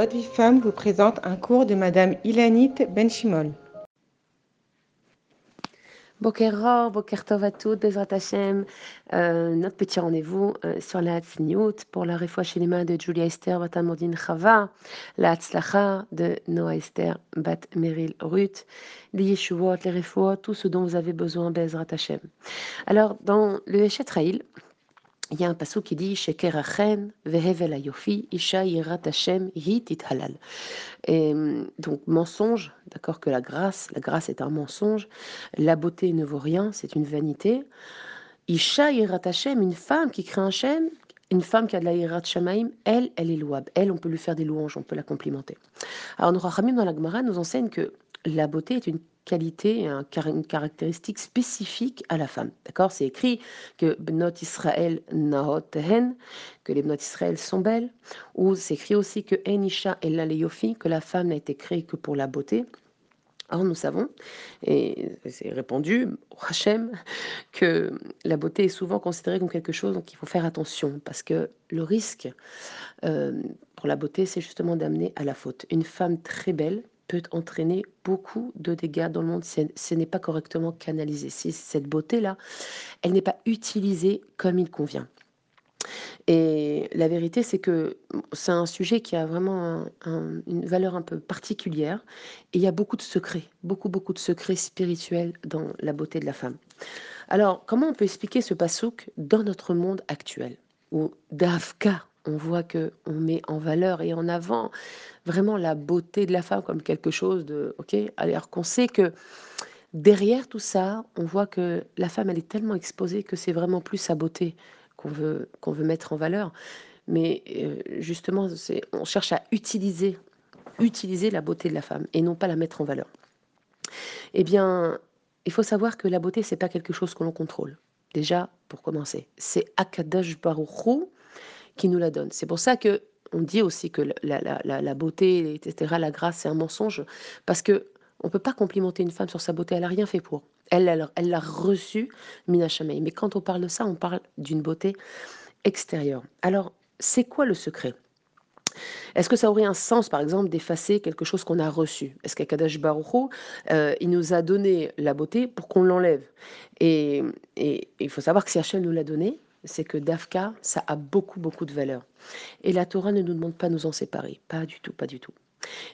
Votre vie femme vous présente un cours de Madame Ilanit Benchimol. Boker Boker Tov à toutes, Bezrat Hashem, euh, notre petit rendez-vous euh, sur la Hatzniut pour la réfoua chez de Julia Esther Bat Amandine Chava, la Hatzlacha de Noah Esther Bat Meryl Ruth, les Yeshuvot, les réfouas, tout ce dont vous avez besoin, Bezrat Hashem. Alors, dans le Hechet Raïl, il y a un passage qui dit isha Hashem halal. Et donc mensonge, d'accord que la grâce, la grâce est un mensonge, la beauté ne vaut rien, c'est une vanité. Isha Hashem, une femme qui crée un Hashem, une femme qui a de la yirat shamaim, elle, elle est louable. Elle, on peut lui faire des louanges, on peut la complimenter. Alors, nos Rachamim dans la Gemara nous enseigne que la beauté est une qualité, une caractéristique spécifique à la femme. D'accord? C'est écrit que Bnot Israël Nahot Hen, que les Bnot Israël sont belles, ou c'est écrit aussi que Enisha et Yofi, que la femme n'a été créée que pour la beauté. Or, nous savons, et c'est répandu, Hachem, que la beauté est souvent considérée comme quelque chose dont il faut faire attention, parce que le risque euh, pour la beauté, c'est justement d'amener à la faute. Une femme très belle, peut entraîner beaucoup de dégâts dans le monde ce n'est pas correctement canalisé. Si cette beauté-là, elle n'est pas utilisée comme il convient. Et la vérité, c'est que c'est un sujet qui a vraiment une valeur un peu particulière. Et il y a beaucoup de secrets, beaucoup, beaucoup de secrets spirituels dans la beauté de la femme. Alors, comment on peut expliquer ce pasouk dans notre monde actuel? Où Davka, on voit que on met en valeur et en avant vraiment la beauté de la femme comme quelque chose de ok alors qu'on sait que derrière tout ça on voit que la femme elle est tellement exposée que c'est vraiment plus sa beauté qu'on veut qu'on veut mettre en valeur. Mais euh, justement c'est on cherche à utiliser utiliser la beauté de la femme et non pas la mettre en valeur. Eh bien il faut savoir que la beauté c'est pas quelque chose que l'on contrôle. Déjà pour commencer c'est Akadash Baruch nous la donne. C'est pour ça que on dit aussi que la, beauté, etc., la grâce, c'est un mensonge, parce que on peut pas complimenter une femme sur sa beauté, elle a rien fait pour. Elle, elle, l'a reçue, Mina Mais quand on parle de ça, on parle d'une beauté extérieure. Alors, c'est quoi le secret? Est-ce que ça aurait un sens, par exemple, d'effacer quelque chose qu'on a reçu? Est-ce qu'Akadash Baruch euh, il nous a donné la beauté pour qu'on l'enlève? Et, et, il faut savoir que si Hachem nous l'a donné, c'est que Dafka, ça a beaucoup, beaucoup de valeur. Et la Torah ne nous demande pas de nous en séparer. Pas du tout, pas du tout.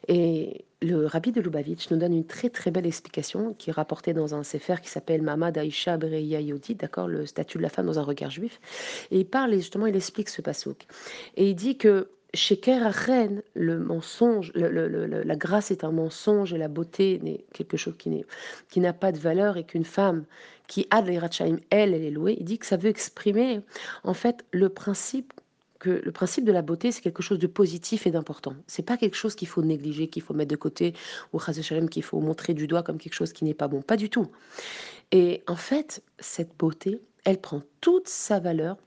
Et le rabbi de Lubavitch nous donne une très très belle explication qui est rapportée dans un sefer qui s'appelle Mama Daisha Bereya Yodi, d'accord, le statut de la femme dans un regard juif. Et il parle justement, il explique ce pasouk. Et il dit que chez Kerachen, le mensonge, la grâce est un mensonge et la beauté n'est quelque chose qui, qui n'a pas de valeur et qu'une femme qui a de l'Irachaim, elle, elle est louée, il dit que ça veut exprimer en fait le principe que le principe de la beauté, c'est quelque chose de positif et d'important. C'est pas quelque chose qu'il faut négliger, qu'il faut mettre de côté, ou qu'il faut montrer du doigt comme quelque chose qui n'est pas bon. Pas du tout. Et en fait, cette beauté, elle prend toute sa valeur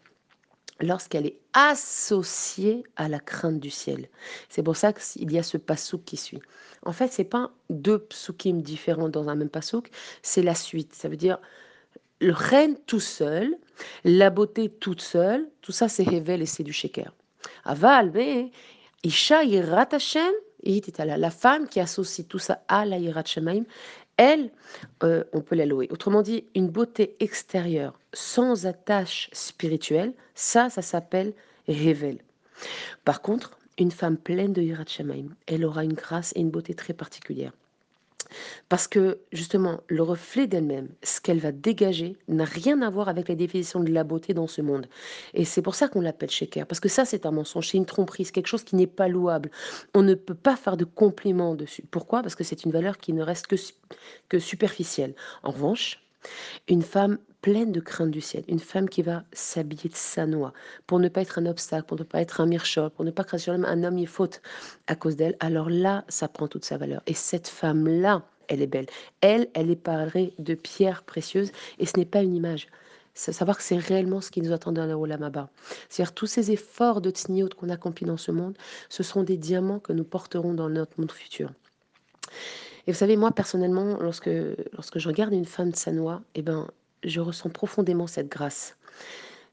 lorsqu'elle est associée à la crainte du ciel. C'est pour ça qu'il y a ce pasouk qui suit. En fait, c'est pas deux psukim différents dans un même pasouk, c'est la suite. Ça veut dire le reine tout seul, la beauté toute seule, tout ça c'est Hevel et c'est du Sheker. Aval, mais Isha Yirat Hashem, la femme qui associe tout ça à la Yirat Shemaim, elle, euh, on peut la louer. Autrement dit, une beauté extérieure sans attache spirituelle, ça, ça s'appelle Hevel. Par contre, une femme pleine de Shemaim, elle aura une grâce et une beauté très particulière. Parce que justement, le reflet d'elle-même, ce qu'elle va dégager, n'a rien à voir avec la définition de la beauté dans ce monde. Et c'est pour ça qu'on l'appelle shaker. Parce que ça, c'est un mensonge, c'est une tromperie, c'est quelque chose qui n'est pas louable. On ne peut pas faire de compliments dessus. Pourquoi? Parce que c'est une valeur qui ne reste que, que superficielle. En revanche, une femme pleine de crainte du ciel, une femme qui va s'habiller de sa noix pour ne pas être un obstacle, pour ne pas être un mirchol, pour ne pas sur un homme y faute à cause d'elle, alors là, ça prend toute sa valeur. Et cette femme-là, elle est belle. Elle, elle est parée de pierres précieuses et ce n'est pas une image. Savoir que c'est réellement ce qui nous attend dans le Olamaba. C'est-à-dire tous ces efforts de tsniot qu'on accomplit dans ce monde, ce sont des diamants que nous porterons dans notre monde futur. Et vous savez, moi personnellement, lorsque, lorsque je regarde une femme de sa noix, eh ben, je ressens profondément cette grâce.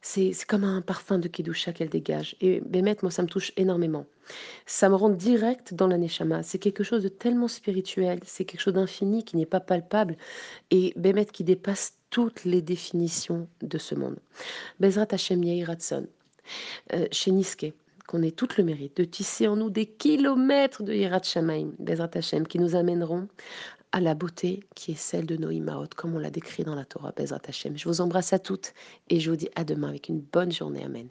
C'est comme un parfum de Kedusha qu'elle dégage et Bémet, moi, ça me touche énormément. Ça me rentre direct dans la neshama. C'est quelque chose de tellement spirituel, c'est quelque chose d'infini qui n'est pas palpable et Bémet qui dépasse toutes les définitions de ce monde. Bezrat Hashem Ratson, euh, chez Niske, qu'on ait tout le mérite de tisser en nous des kilomètres de Yirat Shamaim, Bezrat Hashem, qui nous amèneront à la beauté qui est celle de nos Imaot, comme on l'a décrit dans la Torah, Bezrat Hashem. Je vous embrasse à toutes et je vous dis à demain avec une bonne journée. Amen.